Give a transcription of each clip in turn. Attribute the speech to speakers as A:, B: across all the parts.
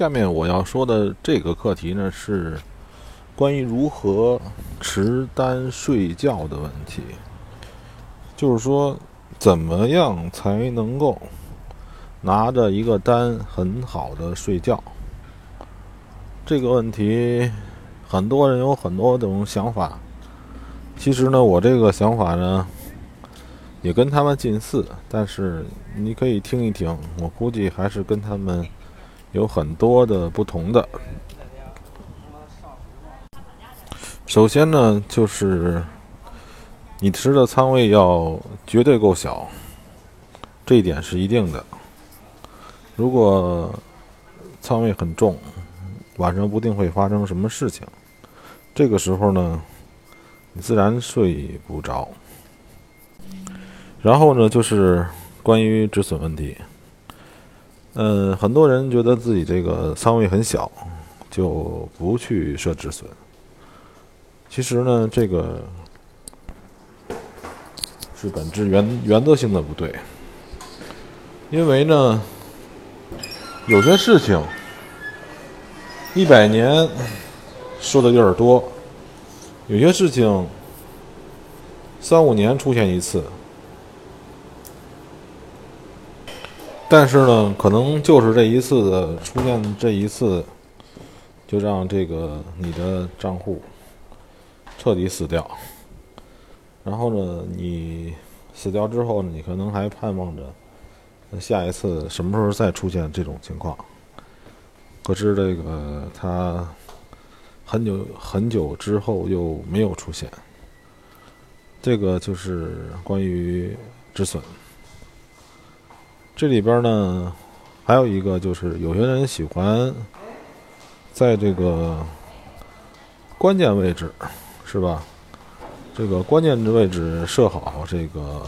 A: 下面我要说的这个课题呢，是关于如何持单睡觉的问题。就是说，怎么样才能够拿着一个单很好的睡觉？这个问题，很多人有很多种想法。其实呢，我这个想法呢，也跟他们近似，但是你可以听一听，我估计还是跟他们。有很多的不同的。首先呢，就是你持的仓位要绝对够小，这一点是一定的。如果仓位很重，晚上不定会发生什么事情。这个时候呢，你自然睡不着。然后呢，就是关于止损问题。嗯，很多人觉得自己这个仓位很小，就不去设止损。其实呢，这个是本质原原则性的不对。因为呢，有些事情一百年说的有点多，有些事情三五年出现一次。但是呢，可能就是这一次的出现，这一次就让这个你的账户彻底死掉。然后呢，你死掉之后，你可能还盼望着下一次什么时候再出现这种情况。可是这个它很久很久之后又没有出现。这个就是关于止损。这里边呢，还有一个就是有些人喜欢在这个关键位置，是吧？这个关键的位置设好这个，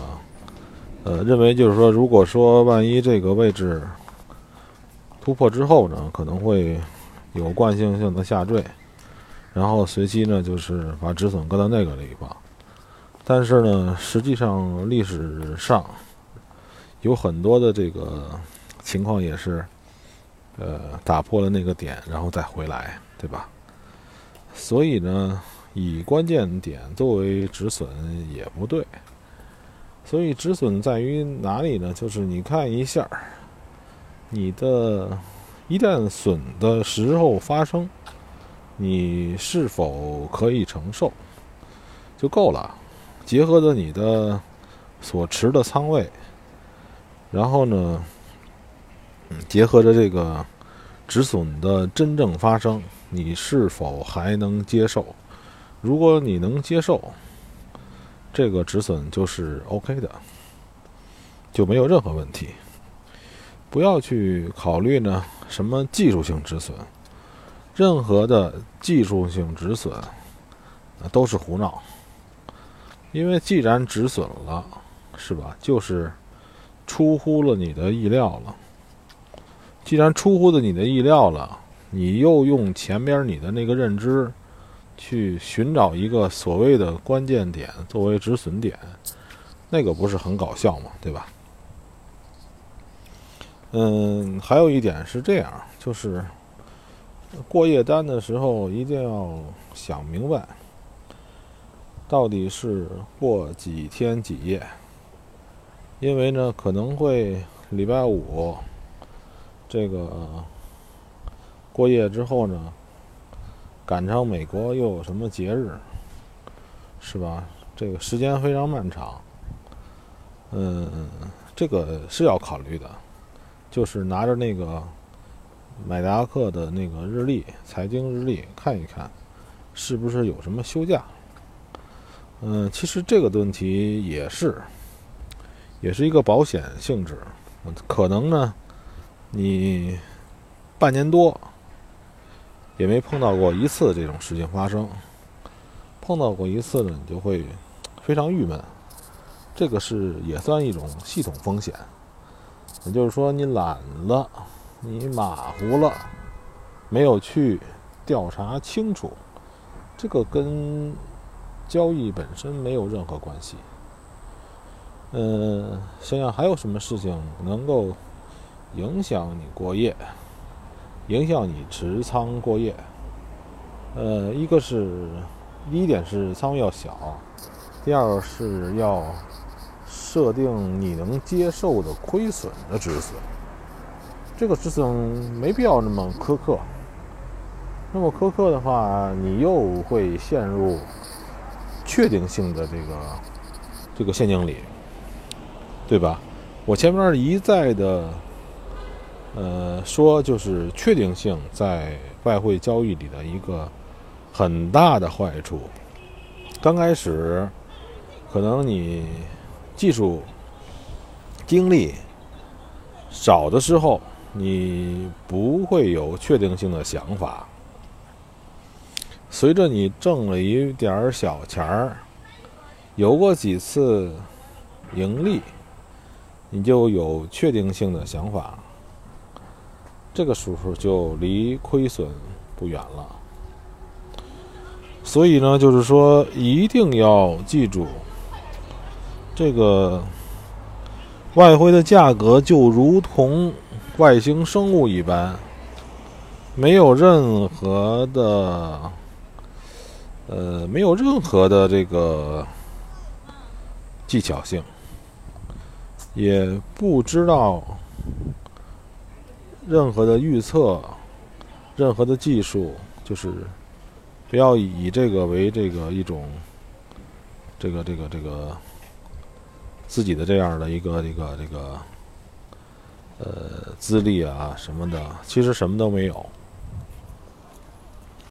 A: 呃，认为就是说，如果说万一这个位置突破之后呢，可能会有惯性性的下坠，然后随机呢就是把止损搁到那个地方。但是呢，实际上历史上。有很多的这个情况也是，呃，打破了那个点，然后再回来，对吧？所以呢，以关键点作为止损也不对。所以止损在于哪里呢？就是你看一下，你的一旦损的时候发生，你是否可以承受就够了。结合着你的所持的仓位。然后呢，结合着这个止损的真正发生，你是否还能接受？如果你能接受，这个止损就是 OK 的，就没有任何问题。不要去考虑呢什么技术性止损，任何的技术性止损都是胡闹。因为既然止损了，是吧？就是。出乎了你的意料了。既然出乎了你的意料了，你又用前边你的那个认知去寻找一个所谓的关键点作为止损点，那个不是很搞笑吗？对吧？嗯，还有一点是这样，就是过夜单的时候一定要想明白，到底是过几天几夜。因为呢，可能会礼拜五这个过夜之后呢，赶上美国又有什么节日，是吧？这个时间非常漫长，嗯，这个是要考虑的，就是拿着那个买达克的那个日历、财经日历看一看，是不是有什么休假？嗯，其实这个问题也是。也是一个保险性质，可能呢，你半年多也没碰到过一次这种事情发生，碰到过一次呢，你就会非常郁闷。这个是也算一种系统风险，也就是说你懒了，你马虎了，没有去调查清楚，这个跟交易本身没有任何关系。嗯，想想还有什么事情能够影响你过夜，影响你持仓过夜。呃，一个是第一点是仓位要小，第二个是要设定你能接受的亏损的止损。这个止损没必要那么苛刻，那么苛刻的话，你又会陷入确定性的这个这个陷阱里，对吧？我前面一再的呃说，就是确定性在外汇交易里的一个。很大的坏处。刚开始，可能你技术、精力少的时候，你不会有确定性的想法。随着你挣了一点小钱儿，有过几次盈利，你就有确定性的想法。这个时候就离亏损不远了。所以呢，就是说，一定要记住，这个外汇的价格就如同外星生物一般，没有任何的，呃，没有任何的这个技巧性，也不知道任何的预测，任何的技术，就是。不要以这个为这个一种，这个这个这个自己的这样的一个这个这个呃资历啊什么的，其实什么都没有。